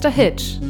Mr. Hitch.